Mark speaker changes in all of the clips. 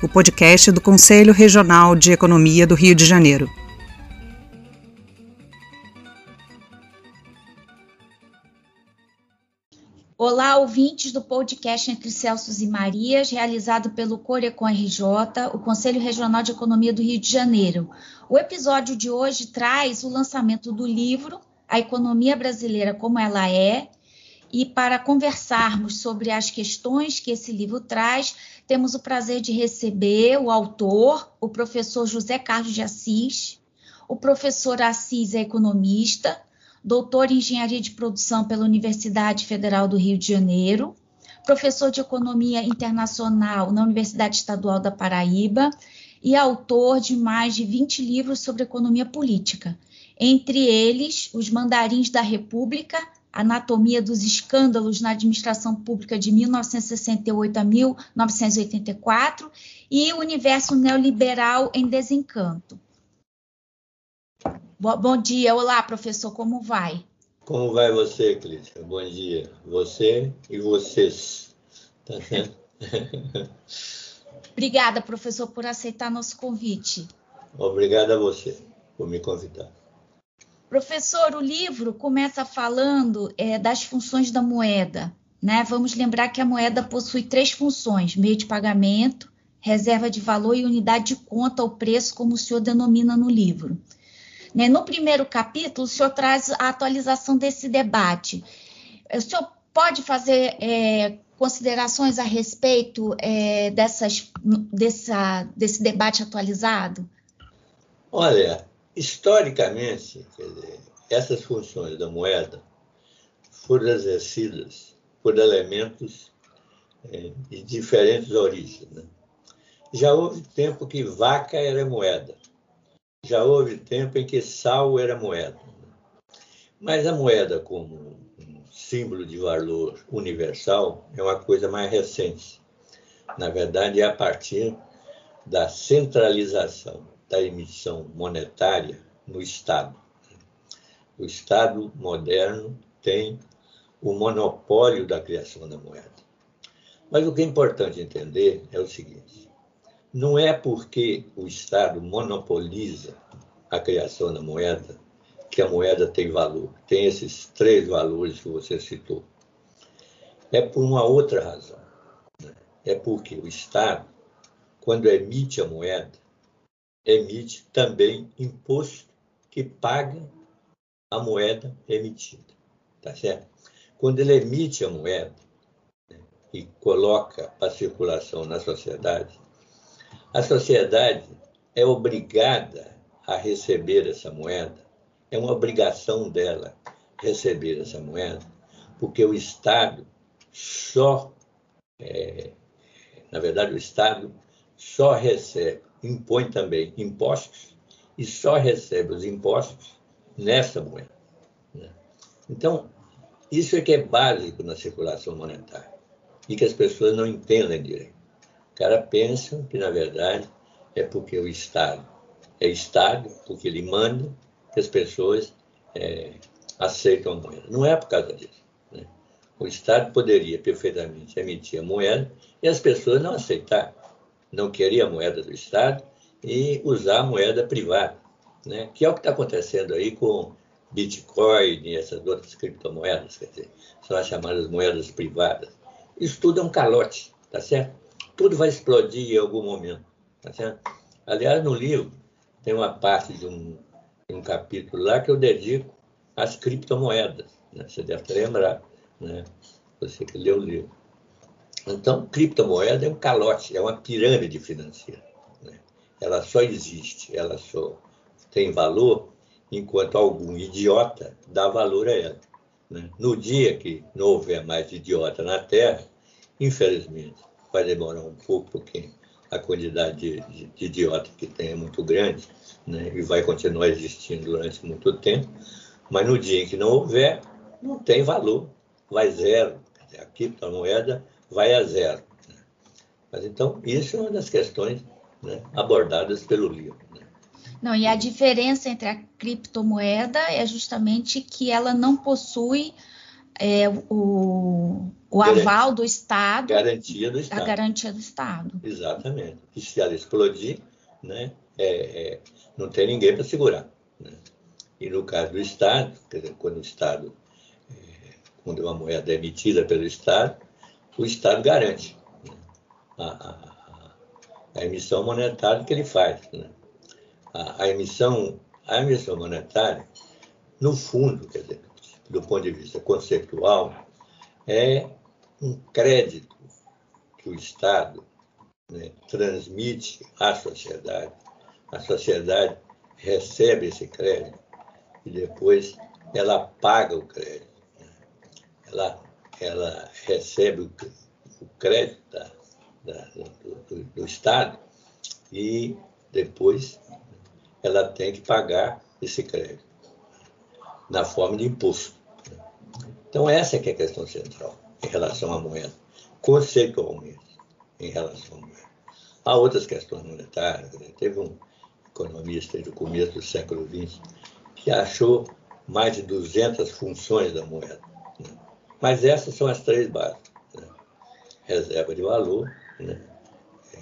Speaker 1: o podcast do Conselho Regional de Economia do Rio de Janeiro.
Speaker 2: Olá, ouvintes do podcast Entre Celsos e Marias, realizado pelo Corecon RJ, o Conselho Regional de Economia do Rio de Janeiro. O episódio de hoje traz o lançamento do livro A Economia Brasileira Como Ela É. E para conversarmos sobre as questões que esse livro traz, temos o prazer de receber o autor, o professor José Carlos de Assis. O professor Assis é economista, doutor em engenharia de produção pela Universidade Federal do Rio de Janeiro, professor de economia internacional na Universidade Estadual da Paraíba e autor de mais de 20 livros sobre economia política, entre eles Os Mandarins da República, Anatomia dos Escândalos na Administração Pública de 1968 a 1984 e O Universo Neoliberal em Desencanto. Bom dia, olá professor, como vai?
Speaker 3: Como vai você, Clícia? Bom dia. Você e vocês. Tá certo?
Speaker 2: Obrigada, professor, por aceitar nosso convite.
Speaker 3: Obrigado a você por me convidar.
Speaker 2: Professor, o livro começa falando é, das funções da moeda. Né? Vamos lembrar que a moeda possui três funções: meio de pagamento, reserva de valor e unidade de conta ou preço, como o senhor denomina no livro. Né? No primeiro capítulo, o senhor traz a atualização desse debate. O senhor pode fazer é, considerações a respeito é, dessas, dessa, desse debate atualizado?
Speaker 3: Olha, historicamente, dizer, essas funções da moeda foram exercidas por elementos é, de diferentes origens. Né? Já houve tempo que vaca era moeda, já houve tempo em que sal era moeda. Mas a moeda, como um símbolo de valor universal, é uma coisa mais recente. Na verdade, é a partir da centralização da emissão monetária no Estado. O Estado moderno tem o monopólio da criação da moeda. Mas o que é importante entender é o seguinte: não é porque o Estado monopoliza a criação da moeda que a moeda tem valor. Tem esses três valores que você citou. É por uma outra razão. É porque o Estado, quando emite a moeda, emite também imposto que paga a moeda emitida. Tá certo? Quando ele emite a moeda né, e coloca para circulação na sociedade, a sociedade é obrigada a receber essa moeda, é uma obrigação dela receber essa moeda, porque o Estado só, é, na verdade, o Estado só recebe, impõe também impostos e só recebe os impostos nessa moeda. Né? Então, isso é que é básico na circulação monetária e que as pessoas não entendem direito cara pensa que, na verdade, é porque o Estado é Estado, porque ele manda que as pessoas é, aceitam a moeda. Não é por causa disso. Né? O Estado poderia perfeitamente emitir a moeda e as pessoas não aceitar, não queriam a moeda do Estado e usar a moeda privada, né? que é o que está acontecendo aí com Bitcoin e essas outras criptomoedas, quer dizer, são as chamadas moedas privadas. Isso tudo é um calote, tá certo? tudo vai explodir em algum momento. Tá certo? Aliás, no livro tem uma parte de um, de um capítulo lá que eu dedico às criptomoedas. Né? Você deve lembrar, né? você que leu o livro. Então, criptomoeda é um calote, é uma pirâmide financeira. Né? Ela só existe, ela só tem valor enquanto algum idiota dá valor a ela. Né? No dia que não houver mais idiota na Terra, infelizmente, vai demorar um pouco, porque a quantidade de, de, de idiota que tem é muito grande, né? e vai continuar existindo durante muito tempo, mas no dia em que não houver, não tem valor, vai zero. A criptomoeda vai a zero. Mas então, isso é uma das questões né, abordadas pelo livro. Né?
Speaker 2: Não, e a diferença entre a criptomoeda é justamente que ela não possui é, o, o aval do Estado.
Speaker 3: Garantia do Estado.
Speaker 2: A garantia do Estado.
Speaker 3: Exatamente. E se ela explodir, né, é, é, não tem ninguém para segurar. Né? E no caso do Estado, quando o Estado, é, quando uma moeda é emitida pelo Estado, o Estado garante né? a, a, a, emissão monetária que ele faz. Né? A, a, emissão, a emissão monetária, no fundo, quer dizer, do ponto de vista conceitual, é um crédito que o Estado né, transmite à sociedade. A sociedade recebe esse crédito e depois ela paga o crédito. Né? Ela, ela recebe o, crédito da, da, do, do, do Estado e depois ela tem que pagar esse crédito na forma de imposto. Então, essa é que é a questão central em relação à moeda, conceitualmente, em relação à moeda. Há outras questões monetárias. Né? Teve um economista do começo do século XX que achou mais de 200 funções da moeda. Mas essas são as três básicas. Né? Reserva de valor, né? é,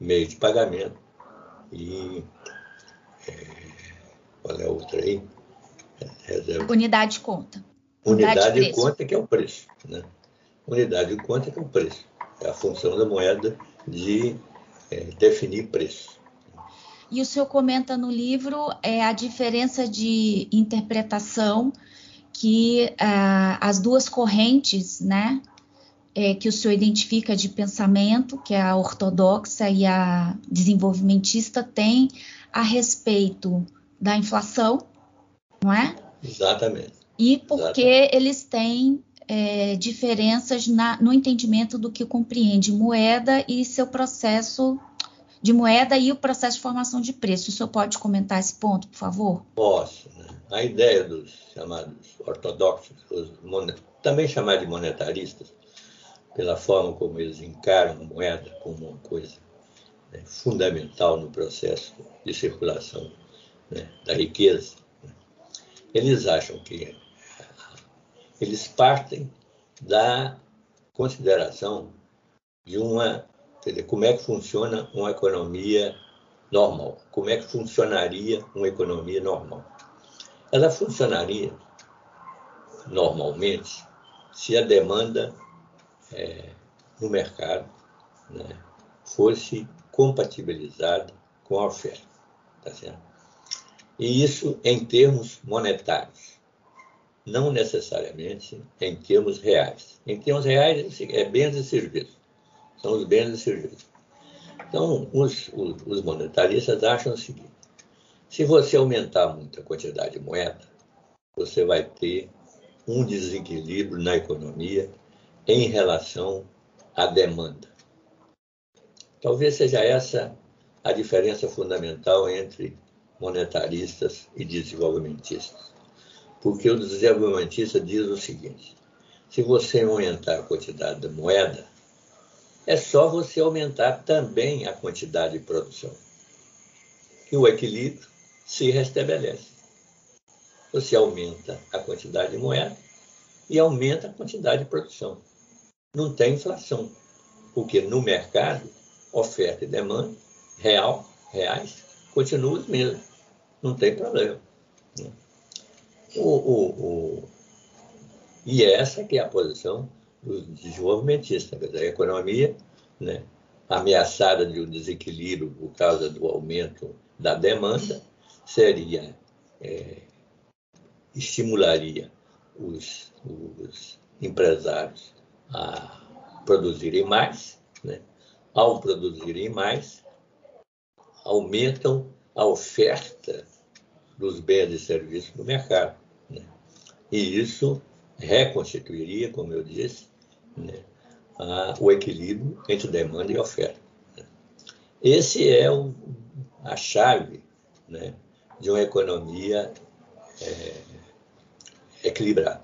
Speaker 3: meio de pagamento e... É, qual é a outra aí?
Speaker 2: Reserva. Unidade de conta.
Speaker 3: Unidade, Unidade de, de conta que é o preço. Né? Unidade de conta que é o preço. É a função da moeda de é, definir preço.
Speaker 2: E o senhor comenta no livro é, a diferença de interpretação que ah, as duas correntes, né, é, que o senhor identifica de pensamento, que é a ortodoxa e a desenvolvimentista, têm a respeito da inflação, não é?
Speaker 3: Exatamente
Speaker 2: e porque Exato. eles têm é, diferenças na, no entendimento do que compreende moeda e seu processo de moeda e o processo de formação de preço. O senhor pode comentar esse ponto, por favor?
Speaker 3: Posso. Né? A ideia dos chamados ortodoxos, também chamados de monetaristas, pela forma como eles encaram a moeda como uma coisa né, fundamental no processo de circulação né, da riqueza, né? eles acham que eles partem da consideração de uma, dizer, como é que funciona uma economia normal, como é que funcionaria uma economia normal. Ela funcionaria normalmente se a demanda é, no mercado né, fosse compatibilizada com a oferta. Tá certo? E isso em termos monetários não necessariamente em termos reais. Em termos reais, é bens e serviços. São os bens e serviços. Então, os, os, os monetaristas acham o seguinte: se você aumentar muito a quantidade de moeda, você vai ter um desequilíbrio na economia em relação à demanda. Talvez seja essa a diferença fundamental entre monetaristas e desenvolvimentistas. Porque o desenvolvimentista diz o seguinte: se você aumentar a quantidade de moeda, é só você aumentar também a quantidade de produção. E o equilíbrio se restabelece. Você aumenta a quantidade de moeda e aumenta a quantidade de produção. Não tem inflação, porque no mercado, oferta e demanda real, reais, continuam os mesmos. Não tem problema. Né? O, o, o, e essa que é a posição dos desenvolvimentistas, quer dizer, a economia né, ameaçada de um desequilíbrio por causa do aumento da demanda seria é, estimularia os, os, empresários a produzirem mais, né? ao produzirem mais, aumentam a oferta dos bens e serviços no mercado. E isso reconstituiria, como eu disse, né, a, o equilíbrio entre demanda e oferta. Né. Esse é a chave né, de uma economia é, equilibrada.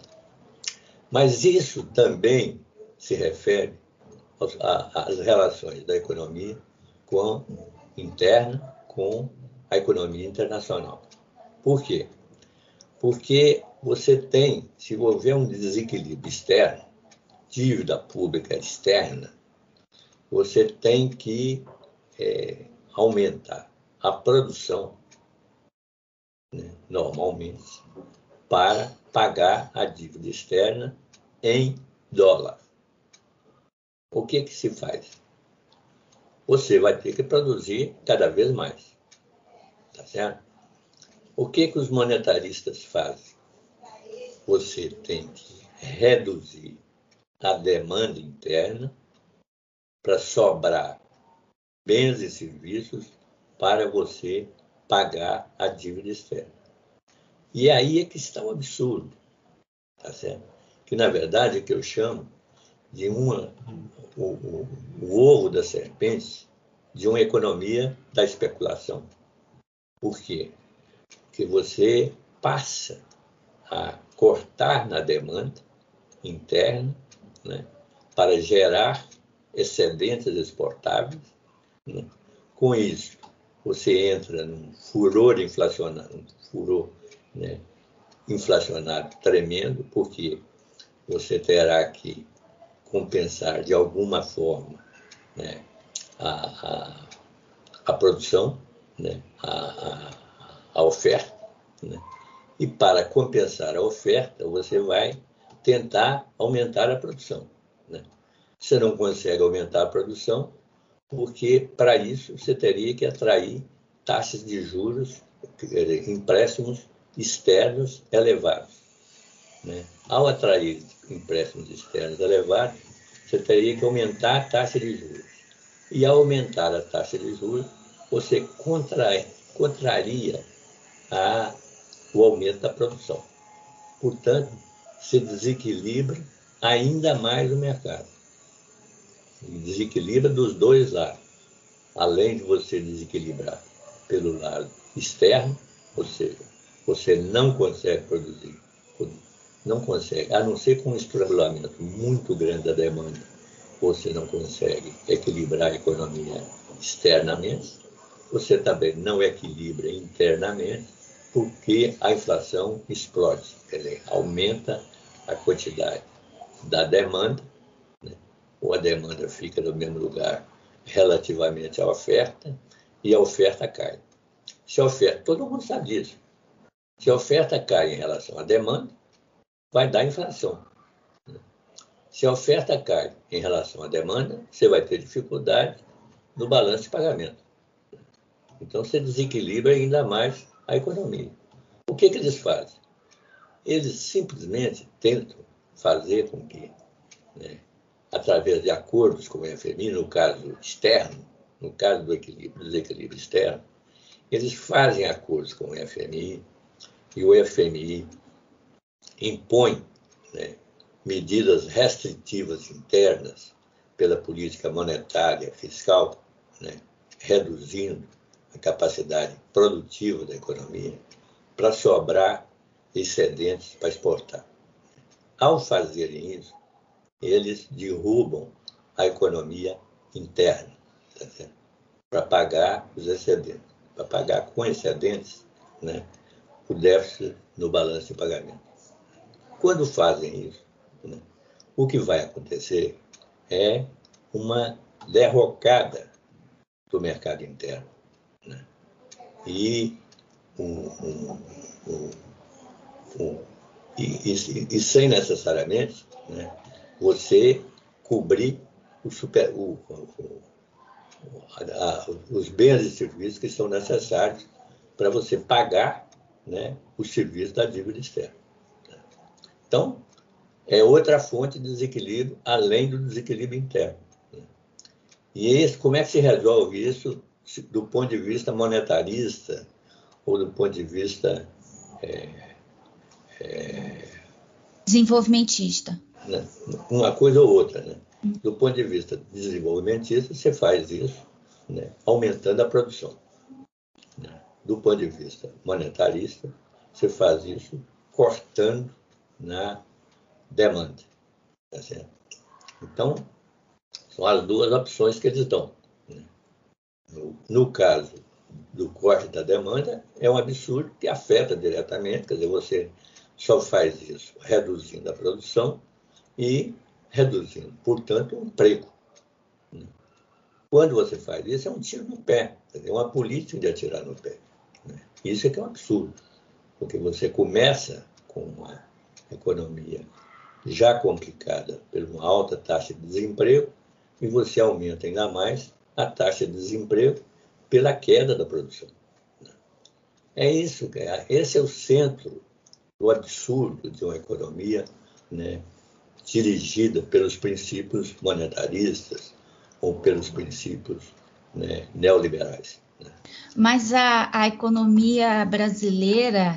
Speaker 3: Mas isso também se refere às relações da economia com interna com a economia internacional. Por quê? Porque você tem, se houver um desequilíbrio externo, dívida pública externa, você tem que é, aumentar a produção, né, normalmente, para pagar a dívida externa em dólar. O que, que se faz? Você vai ter que produzir cada vez mais. Tá certo? O que, que os monetaristas fazem? Você tem que reduzir a demanda interna para sobrar bens e serviços para você pagar a dívida externa. E aí é que está o absurdo, tá certo? Que na verdade é que eu chamo de uma, o, o, o ovo da serpente de uma economia da especulação. Por quê? Porque você passa a cortar na demanda interna né, para gerar excedentes exportáveis. Né? Com isso, você entra num furor inflacionário, um furor né, inflacionário tremendo, porque você terá que compensar de alguma forma né, a, a, a, produção, né, a, a, oferta, né, e para compensar a oferta, você vai tentar aumentar a produção. Né. Você não consegue aumentar a produção, porque para isso você teria que atrair taxas de juros, empréstimos externos elevados. Né? Ao atrair empréstimos externos elevados, você teria que aumentar a taxa de juros. E ao aumentar a taxa de juros, você contrai, contraria a, o aumento da produção. Portanto, se desequilibra ainda mais o mercado. Desequilibra dos dois lados. Além de você desequilibrar pelo lado externo, ou seja, você não consegue produzir não consegue, a não ser com um estrangulamento muito grande da demanda, você não consegue equilibrar a economia externamente, você também não equilibra internamente, porque a inflação explode, dizer, aumenta a quantidade da demanda, né? ou a demanda fica no mesmo lugar relativamente à oferta, e a oferta cai. Se a oferta, todo mundo sabe disso, se a oferta cai em relação à demanda, vai dar inflação. Se a oferta cai em relação à demanda, você vai ter dificuldade no balanço de pagamento. Então você desequilibra ainda mais a economia. O que, que eles fazem? Eles simplesmente tentam fazer com que, né, através de acordos com o FMI, no caso externo, no caso do equilíbrio, desequilíbrio externo, eles fazem acordos com o FMI e o FMI impõe né, medidas restritivas internas pela política monetária fiscal, né, reduzindo a capacidade produtiva da economia para sobrar excedentes para exportar. Ao fazerem isso, eles derrubam a economia interna tá para pagar os excedentes, para pagar com excedentes né, o déficit no balanço de pagamento. Quando fazem isso, né, o que vai acontecer é uma derrocada do mercado interno. E, um, um, um, e, e, e, sem necessariamente né, você cobrir o super, o, a, os bens e serviços que são necessários para você pagar né, o serviço da dívida externa. Então, é outra fonte de desequilíbrio, além do desequilíbrio interno. E esse, como é que se resolve isso do ponto de vista monetarista ou do ponto de vista é,
Speaker 2: é, desenvolvimentista?
Speaker 3: Né? Uma coisa ou outra. Né? Do ponto de vista desenvolvimentista, você faz isso né, aumentando a produção. Né? Do ponto de vista monetarista, você faz isso cortando na demanda. Tá? Então, são as duas opções que eles dão. No, caso do corte da demanda, é um absurdo que afeta diretamente, quer dizer, você só faz isso reduzindo a produção e reduzindo, portanto, o emprego. Quando você faz isso, é um tiro no pé, é uma política de atirar no pé. Né? Isso é que é um absurdo, porque você começa com uma economia já complicada por uma alta taxa de desemprego e você aumenta ainda mais a taxa de desemprego pela queda da produção. É isso, esse é o centro do absurdo de uma economia né, dirigida pelos princípios monetaristas ou pelos princípios né, neoliberais. Né.
Speaker 2: Mas a, a economia brasileira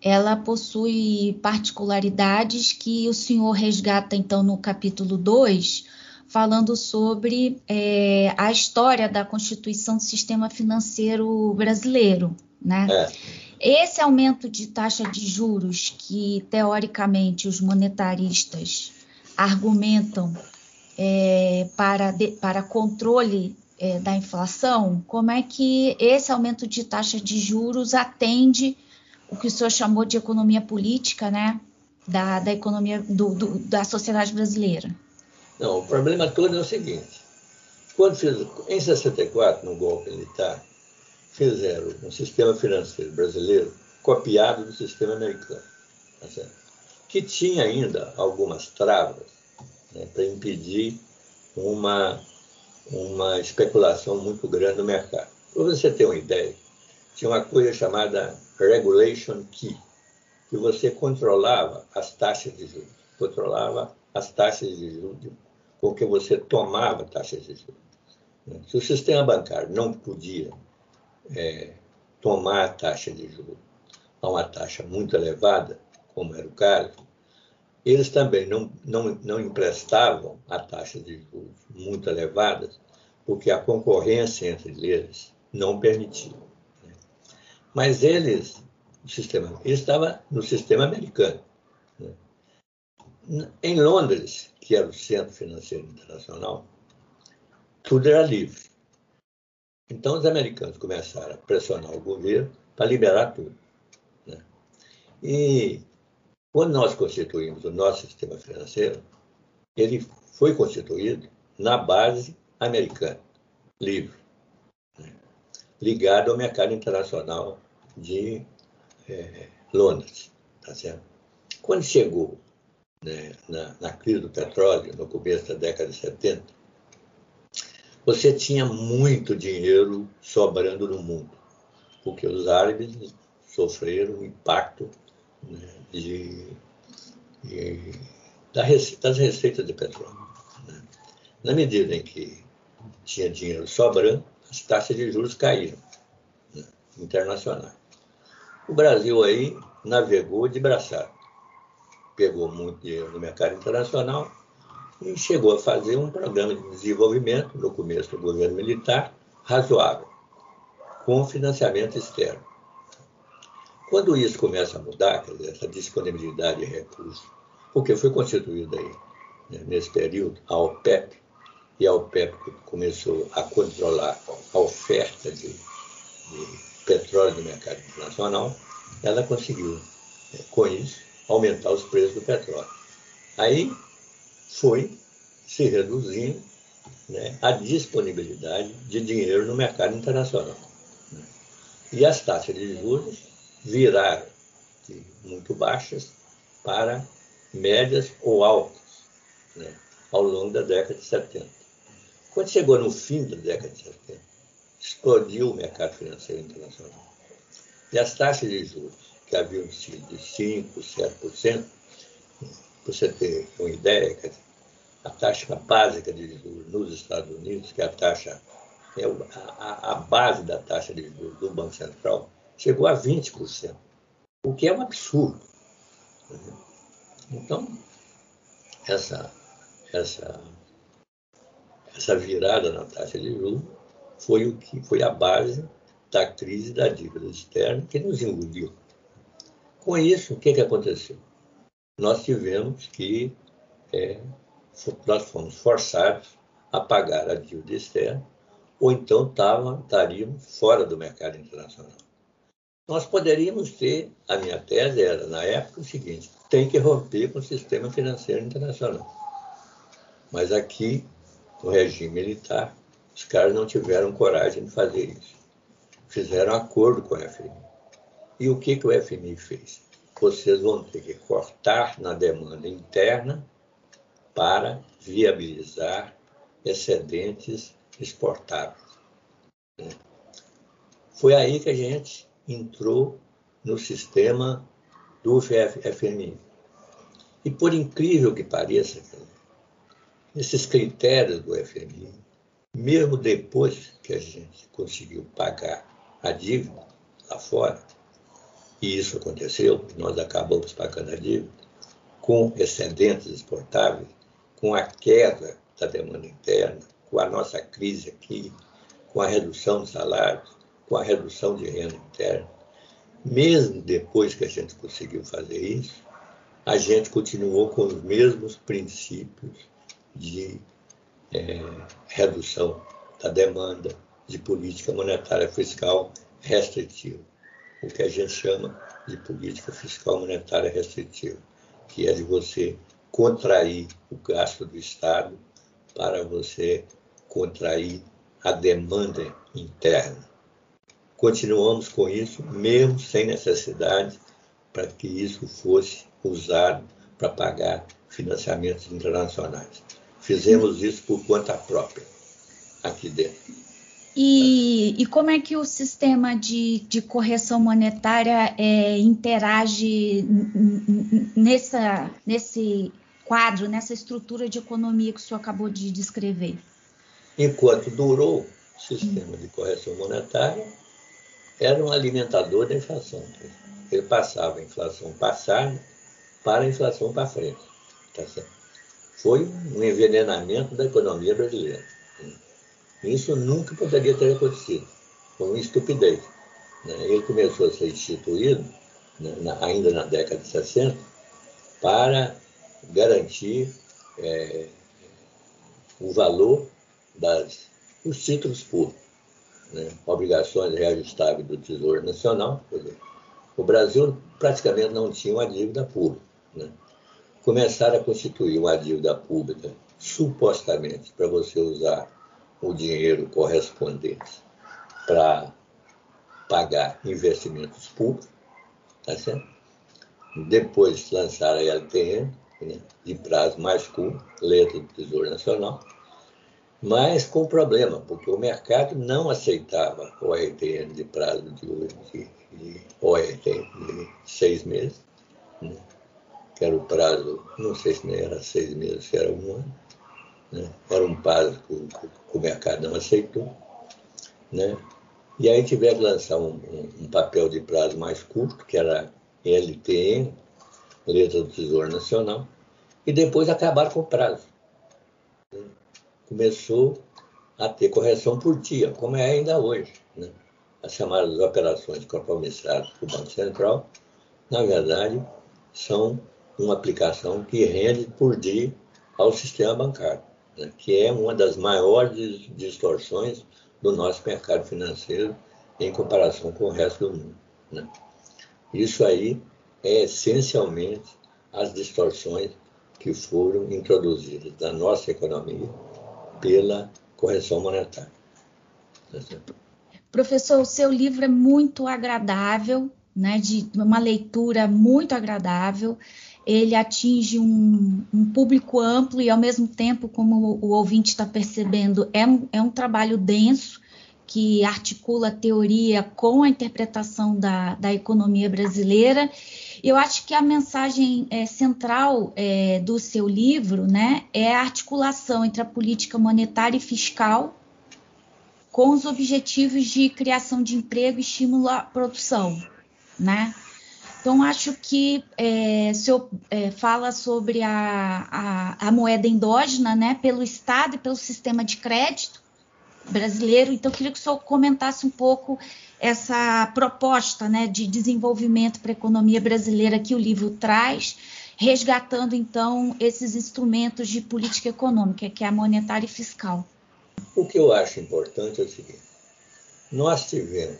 Speaker 2: ela possui particularidades que o senhor resgata então no capítulo 2, falando sobre é, a história da constituição do sistema financeiro brasileiro. Né? É. Esse aumento de taxa de juros que, teoricamente, os monetaristas argumentam é, para, de, para controle é, da inflação, como é que esse aumento de taxa de juros atende o que o senhor chamou de economia política, né? Da, da economia do, do, da sociedade brasileira.
Speaker 3: Não, o problema todo é o seguinte: quando fiz, em 64, no golpe militar, fizeram um sistema financeiro brasileiro copiado do sistema americano, tá que tinha ainda algumas travas né, para impedir uma, uma especulação muito grande no mercado. Para você ter uma ideia, tinha uma coisa chamada regulation key, que você controlava as taxas de juros, controlava as taxas de juros com que você tomava taxas de juros. Se o sistema bancário não podia é, tomar a taxa de juros a uma taxa muito elevada, como era o caso, eles também não, não, não emprestavam a taxas de juros muito elevadas, porque a concorrência entre eles não permitia. Mas eles, o sistema, ele estava no sistema americano. Em Londres, que era o centro financeiro internacional, tudo era livre. Então os americanos começaram a pressionar o governo para liberar tudo. Né? E quando nós constituímos o nosso sistema financeiro, ele foi constituído na base americana, livre, né? ligado ao mercado internacional de é, Londres. Tá certo? Quando chegou né, na, na crise do petróleo, no começo da década de 70, você tinha muito dinheiro sobrando no mundo, porque os árabes sofreram o impacto né, de, de, das receitas de petróleo. Né? Na medida em que tinha dinheiro sobrando, as taxas de juros caíram né, internacionais. O Brasil aí navegou de braçada. Pegou muito dinheiro no mercado internacional e chegou a fazer um programa de desenvolvimento, no começo do governo militar, razoável, com financiamento externo. Quando isso começa a mudar, essa disponibilidade de recursos, porque foi constituída aí, né, nesse período, a OPEP, e a OPEP começou a controlar a oferta de, de petróleo no mercado internacional, ela conseguiu, é, com isso, aumentar os preços do petróleo. Aí foi se reduzindo né, a disponibilidade de dinheiro no mercado internacional. Né? E as taxas de juros viraram de muito baixas para médias ou altas né, ao longo da década de 70. Quando chegou no fim da década de 70, explodiu o mercado financeiro internacional. E as taxas de juros, que haviam sido de 5%, 7%, para você ter uma ideia, a taxa básica de juros nos Estados Unidos, que é a taxa, é a, a base da taxa de juros do Banco Central, chegou a 20%, o que é um absurdo. Então, essa, essa, essa virada na taxa de juros foi o que foi a base da crise da dívida externa que nos engoliu. Com isso, o que, que aconteceu? Nós tivemos que, é, nós fomos forçados a pagar a dívida externa, ou então tava, estaríamos fora do mercado internacional. Nós poderíamos ter, a minha tese era, na época, o seguinte: tem que romper com o sistema financeiro internacional. Mas aqui, no regime militar, os caras não tiveram coragem de fazer isso. Fizeram acordo com o FMI. E o que, que o FMI fez? Vocês vão ter que cortar na demanda interna para viabilizar excedentes exportáveis. Foi aí que a gente entrou no sistema do FMI. E por incrível que pareça, esses critérios do FMI, mesmo depois que a gente conseguiu pagar a dívida lá fora, e isso aconteceu, nós acabamos pagando a dívida, com excedentes exportáveis, com a queda da demanda interna, com a nossa crise aqui, com a redução de salários, com a redução de renda interna. Mesmo depois que a gente conseguiu fazer isso, a gente continuou com os mesmos princípios de é, redução da demanda, de política monetária fiscal restritiva, o que a gente chama de política fiscal monetária restritiva, que é de você contrair o gasto do Estado para você contrair a demanda interna. Continuamos com isso, mesmo sem necessidade, para que isso fosse usado para pagar financiamentos internacionais. Fizemos isso por conta própria, aqui dentro.
Speaker 2: E, e como é que o sistema de, de correção monetária é, interage nessa, nesse quadro, nessa estrutura de economia que o senhor acabou de descrever?
Speaker 3: Enquanto durou o sistema de correção monetária, era um alimentador da inflação. Ele passava a inflação passada para a inflação para frente. Tá Foi um envenenamento da economia brasileira. Isso nunca poderia ter acontecido. Foi uma estupidez. Né? Ele começou a ser instituído, né, ainda na década de 60, para garantir é, o valor das, dos títulos públicos, né? obrigações reajustáveis do Tesouro Nacional. Dizer, o Brasil praticamente não tinha uma dívida pública. Né? Começaram a constituir uma dívida pública, supostamente, para você usar o dinheiro correspondente para pagar investimentos públicos, tá certo? Depois lançaram a LTN, né, de prazo mais curto, letra do Tesouro Nacional, mas com problema, porque o mercado não aceitava o RTN de prazo de, de, de de seis meses, né? que era o prazo, não sei se era seis meses, se era um ano, né? era um prazo mercado não aceitou. Né? E aí tiveram que lançar um, um, papel de prazo mais curto, que era LTN, letra do Tesouro Nacional, e depois acabaram com o prazo começou a ter correção por dia, como é ainda hoje. Né? As chamadas operações compromissadas do Banco Central, na verdade, são uma aplicação que rende por dia ao sistema bancário, né? que é uma das maiores distorções do nosso mercado financeiro em comparação com o resto do mundo. Né? Isso aí é essencialmente as distorções que foram introduzidas na nossa economia pela correção monetária.
Speaker 2: Professor, o seu livro é muito agradável, né, de uma leitura muito agradável. Ele atinge um, um público amplo e, ao mesmo tempo, como o, o ouvinte está percebendo, é um, é um trabalho denso que articula a teoria com a interpretação da, da economia brasileira eu acho que a mensagem é, central é, do seu livro né, é a articulação entre a política monetária e fiscal com os objetivos de criação de emprego e estímulo à produção. Né? Então, acho que é, o senhor é, fala sobre a, a, a, moeda endógena né, pelo Estado e pelo sistema de crédito, brasileiro. Então, eu queria que o senhor comentasse um pouco essa proposta né, de desenvolvimento para a economia brasileira que o livro traz, resgatando, então, esses instrumentos de política econômica, que é a monetária e fiscal.
Speaker 3: O que eu acho importante é o seguinte: nós tivemos,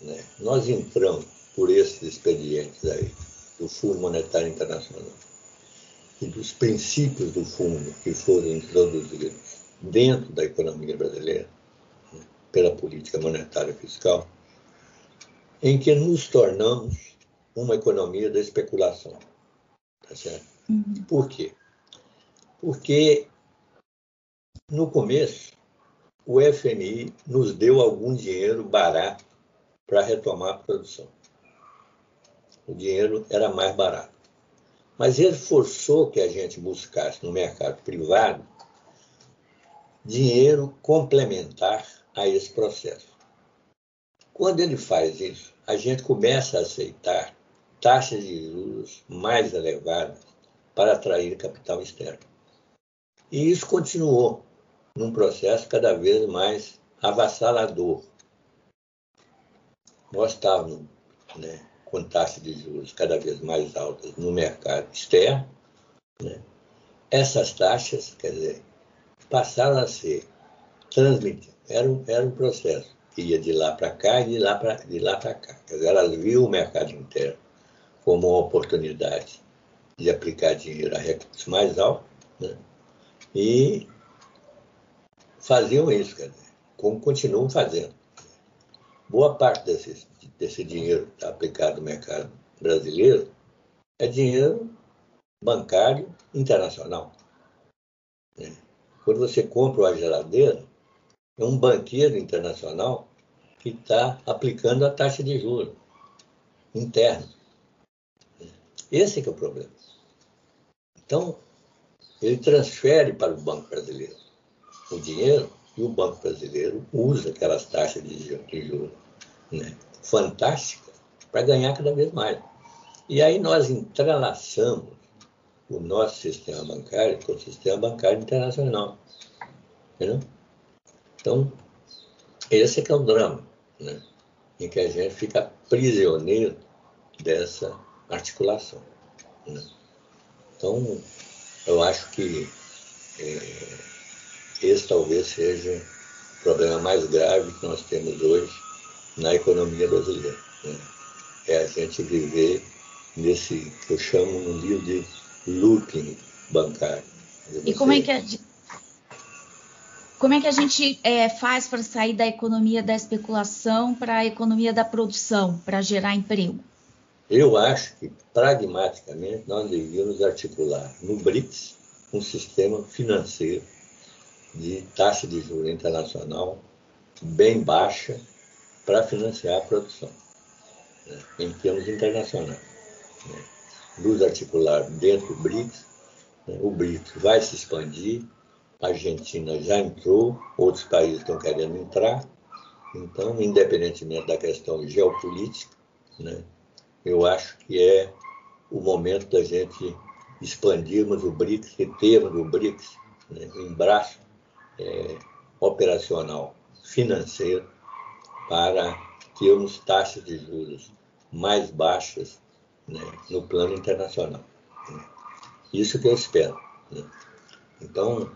Speaker 3: né, nós entramos por esses expedientes aí, do Fundo Monetário Internacional e dos princípios do fundo que foram introduzidos dentro da economia brasileira, né, pela política monetária fiscal, em que nos tornamos uma economia da especulação. Tá certo? Uhum. Por quê? Porque no começo o FMI nos deu algum dinheiro barato para retomar a produção. O dinheiro era mais barato. Mas ele forçou que a gente buscasse no mercado privado dinheiro complementar a esse processo. Quando ele faz isso, a gente começa a aceitar taxas de juros mais elevadas para atrair capital externo. E isso continuou num processo cada vez mais avassalador. Nós estávamos né, com taxas de juros cada vez mais altas no mercado externo. Né? Essas taxas, quer dizer, passaram a ser transmitidas. Era um, era um processo que ia de lá para cá e de lá para de lá para cá. Quer dizer, elas viam o mercado interno como uma oportunidade de aplicar dinheiro a recursos mais altos né? e faziam isso, quer dizer, como continuam fazendo. Boa parte desse, desse dinheiro está aplicado no mercado brasileiro é dinheiro bancário internacional. Né? Quando você compra uma geladeira, é um banqueiro internacional que está aplicando a taxa de juros interna. Esse é, é o problema. Então, ele transfere para o Banco Brasileiro o dinheiro e o Banco Brasileiro usa aquelas taxas de juros né, fantásticas para ganhar cada vez mais. E aí nós entrelaçamos o nosso sistema bancário com o sistema bancário internacional. Entendeu? Então, esse é é o drama, né? em que a gente fica prisioneiro dessa articulação. Né? Então, eu acho que é, esse talvez seja o problema mais grave que nós temos hoje na economia brasileira. Né? É a gente viver nesse que eu chamo no livro de looping bancário.
Speaker 2: E como é que a, como é que a gente é, faz para sair da economia da especulação para a economia da produção, para gerar emprego?
Speaker 3: Eu acho que, pragmaticamente, nós devíamos articular no BRICS um sistema financeiro de taxa de juros internacional bem baixa para financiar a produção, né, em termos internacionais. Né. Luz articular dentro do BRICS, né, o BRICS vai se expandir, a Argentina já entrou, outros países estão querendo entrar, então, independentemente da questão geopolítica, né, eu acho que é o momento da gente expandirmos o BRICS e termos o BRICS né, um braço é, operacional financeiro para termos taxas de juros mais baixas né, no plano internacional. Né. Isso que eu espero. Né. Então,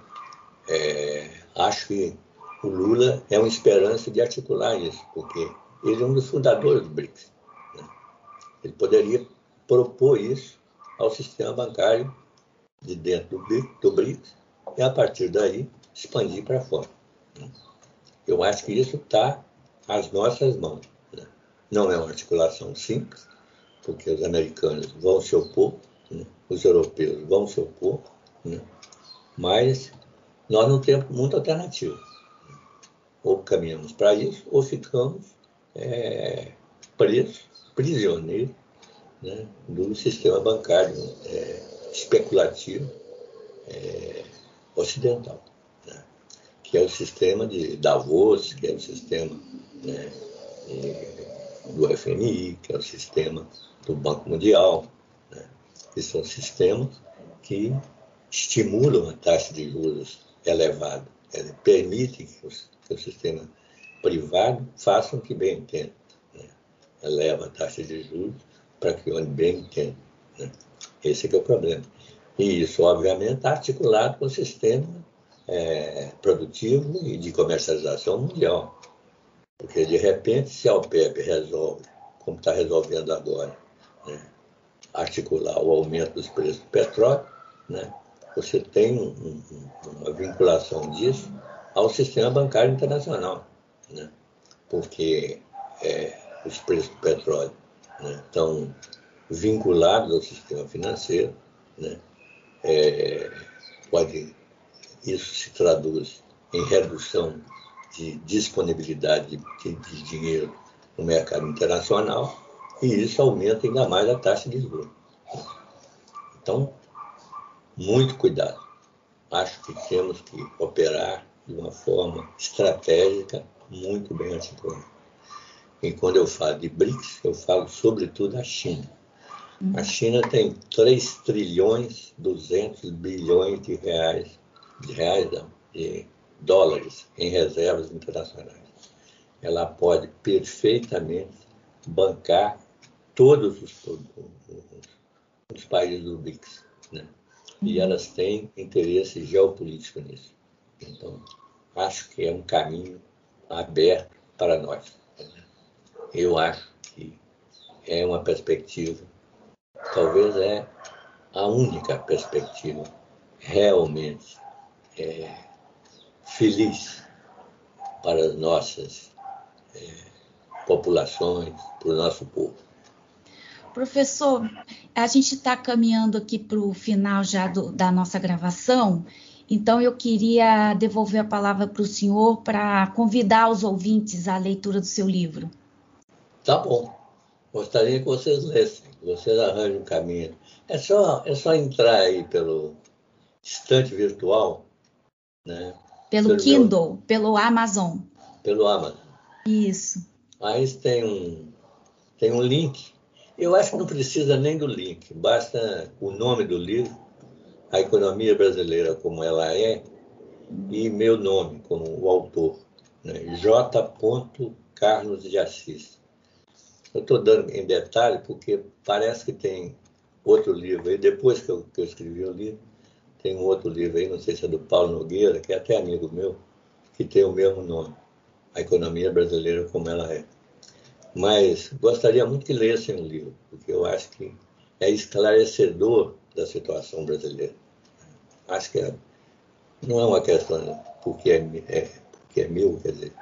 Speaker 3: é, acho que o Lula é uma esperança de articular isso, porque ele é um dos fundadores do BRICS. Né. Ele poderia propor isso ao sistema bancário de dentro do BRICS e, a partir daí, expandir para fora. Eu acho que isso está às nossas mãos. Né? Não é uma articulação simples, porque os americanos vão se opor, né? os europeus vão se opor, né? mas nós não temos muita alternativa. Ou caminhamos para isso, ou ficamos é, presos, prisioneiros né? do sistema bancário é, especulativo é, ocidental que é o sistema de Davos, que é o sistema né, do FMI, que é o sistema do Banco Mundial, né, que são sistemas que estimulam a taxa de juros elevada, permitem que que o sistema privado faça o que bem entende. Né? Eleva a taxa de juros para que o bem entenda. Né? Esse é, é o problema. E isso, obviamente, está articulado com o sistema é, produtivo e de comercialização mundial. Porque, de repente, se a OPEP resolve, como está resolvendo agora, né, articular o aumento dos preços do petróleo, né, você tem um, um, uma vinculação disso ao sistema bancário internacional. Né, porque é, os preços do petróleo né, estão vinculados ao sistema financeiro, né, é, pode, isso se traduz em redução de disponibilidade de, de dinheiro no mercado internacional e isso aumenta ainda mais a taxa de juros. Então, muito cuidado. Acho que temos que operar de uma forma estratégica muito bem articulada. E quando eu falo de BRICS, eu falo sobretudo da China. A China tem 3 trilhões 200 bilhões de reais, de reais não, de dólares em reservas internacionais. Ela pode perfeitamente bancar todos os, os, os países do BRICS. Né? E uhum. elas têm interesse geopolítico nisso. Então, acho que é um caminho aberto para nós. Eu acho que é uma perspectiva, talvez é a única perspectiva realmente é, feliz para as nossas é, populações, para o nosso povo.
Speaker 2: Professor, a gente está caminhando aqui para o final já do, da nossa gravação, então eu queria devolver a palavra para o senhor para convidar os ouvintes à leitura do seu livro.
Speaker 3: Tá bom. Gostaria que vocês lessem, que vocês arranjem um caminho. É só, é só entrar aí pelo estante virtual, né?
Speaker 2: Pelo Kindle, meu... pelo Amazon.
Speaker 3: Pelo Amazon.
Speaker 2: Isso.
Speaker 3: Aí tem um, tem um link eu acho que não precisa nem do link, basta o nome do livro, A Economia Brasileira como ela é, e meu nome como o autor, né? J. Carlos de Assis. Eu estou dando em detalhe porque parece que tem outro livro aí, depois que eu, que eu escrevi o livro, tem um outro livro aí, não sei se é do Paulo Nogueira, que é até amigo meu, que tem o mesmo nome, A Economia Brasileira como ela é. Mas gostaria muito que lessem o livro, porque eu acho que é esclarecedor da situação brasileira. Acho que é, não é uma questão porque é, é, porque é meu, quer dizer,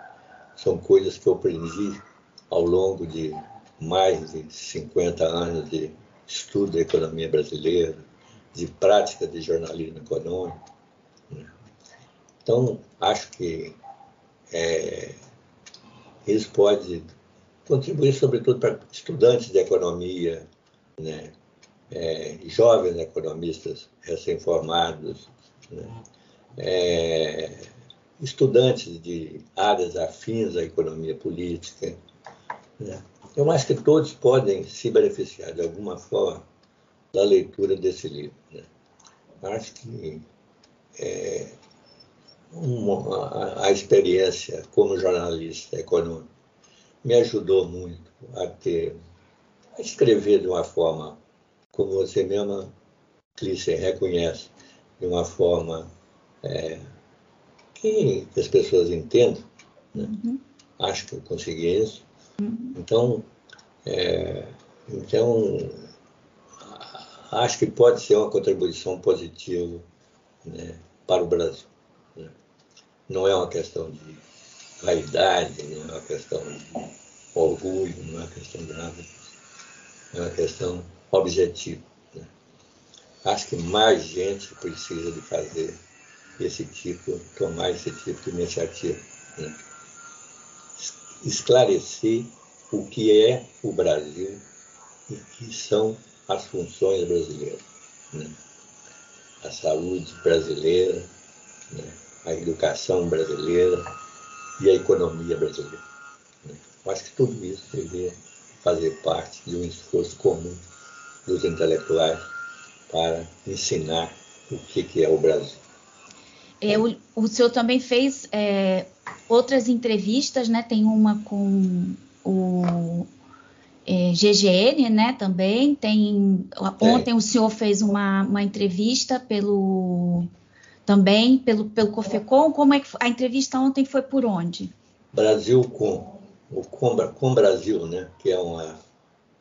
Speaker 3: são coisas que eu aprendi ao longo de mais de 50 anos de estudo da economia brasileira, de prática de jornalismo econômico. Né? Então, acho que é, isso pode contribuir sobretudo para estudantes de economia, né? É, jovens economistas recém-formados, né? é, estudantes de áreas afins à economia política. Né? Eu acho que todos podem se beneficiar de alguma forma da leitura desse livro. Né? Acho que é, uma, a, a experiência como jornalista econômico me ajudou muito a ter, a escrever de uma forma, como você mesma, Clícia, reconhece, de uma forma é, que as pessoas entendam. Né? Uhum. Acho que eu consegui isso. Uhum. Então, é, então, acho que pode ser uma contribuição positiva né, para o Brasil. Né? Não é uma questão de vaidade, não é uma questão de orgulho, não é uma questão de nada. É uma questão objetiva. Né? Acho que mais gente precisa de fazer esse tipo, tomar esse tipo de iniciativa. Né? Esclarecer o que é o Brasil e que são as funções brasileiras. Né? A saúde brasileira, né? a educação brasileira, e a economia brasileira. Eu acho que tudo isso deveria fazer parte de um esforço comum dos intelectuais para ensinar o que, que é o Brasil.
Speaker 2: É, o, o senhor também fez é, outras entrevistas, né? Tem uma com o é, GGN, né? Também tem. Ontem o senhor fez uma, uma entrevista pelo também pelo pelo Cofecom. Como é que a entrevista ontem foi por onde?
Speaker 3: Brasil com o com, com Brasil, né? Que é uma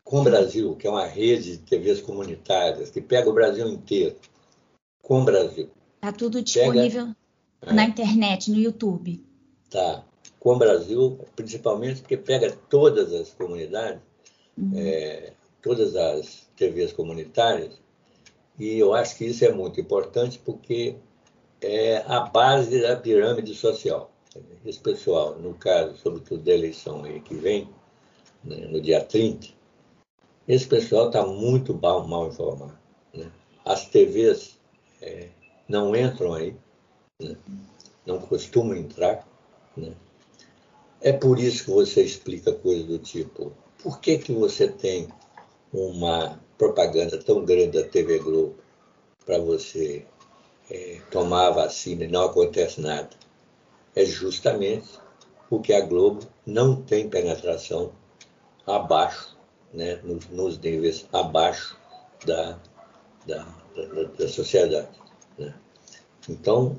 Speaker 3: com Brasil, que é uma rede de TVs comunitárias que pega o Brasil inteiro. Com Brasil.
Speaker 2: Tá tudo disponível pega, na é. internet, no YouTube.
Speaker 3: Tá. Com Brasil, principalmente porque pega todas as comunidades. É, todas as TVs comunitárias, e eu acho que isso é muito importante porque é a base da pirâmide social. Esse pessoal, no caso, sobretudo da eleição que vem, né, no dia 30, esse pessoal está muito mal, mal informado. Né? As TVs é, não entram aí, né? não costumam entrar. Né? É por isso que você explica coisas do tipo por que, que você tem uma propaganda tão grande da TV Globo para você é, tomar a vacina e não acontece nada? É justamente porque a Globo não tem penetração abaixo, né, nos, nos níveis abaixo da, da, da, da sociedade. Né? Então,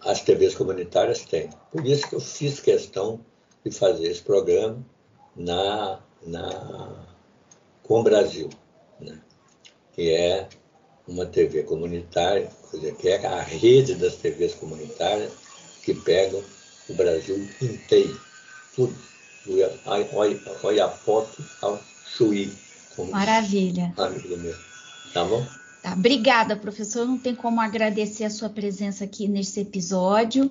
Speaker 3: as TVs comunitárias têm. Por isso que eu fiz questão de fazer esse programa na, na Com Brasil, né? que é uma TV comunitária, dizer, que é a rede das TVs comunitárias que pegam o Brasil inteiro, tudo, do Oiapoque ao Chuí.
Speaker 2: Maravilha.
Speaker 3: Amigo meu. Tá bom?
Speaker 2: Tá, obrigada, professor. Não tem como agradecer a sua presença aqui nesse episódio.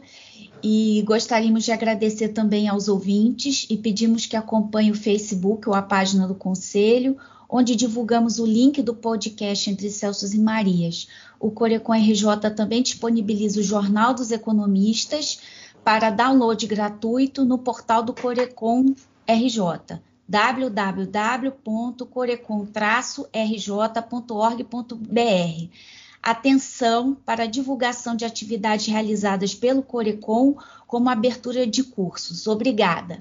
Speaker 2: E gostaríamos de agradecer também aos ouvintes e pedimos que acompanhem o Facebook ou a página do Conselho, onde divulgamos o link do podcast Entre Celsos e Marias. O Corecon RJ também disponibiliza o Jornal dos Economistas para download gratuito no portal do Corecon RJ www.corecon-rj.org.br. Atenção para a divulgação de atividades realizadas pelo Corecon, como abertura de cursos. Obrigada.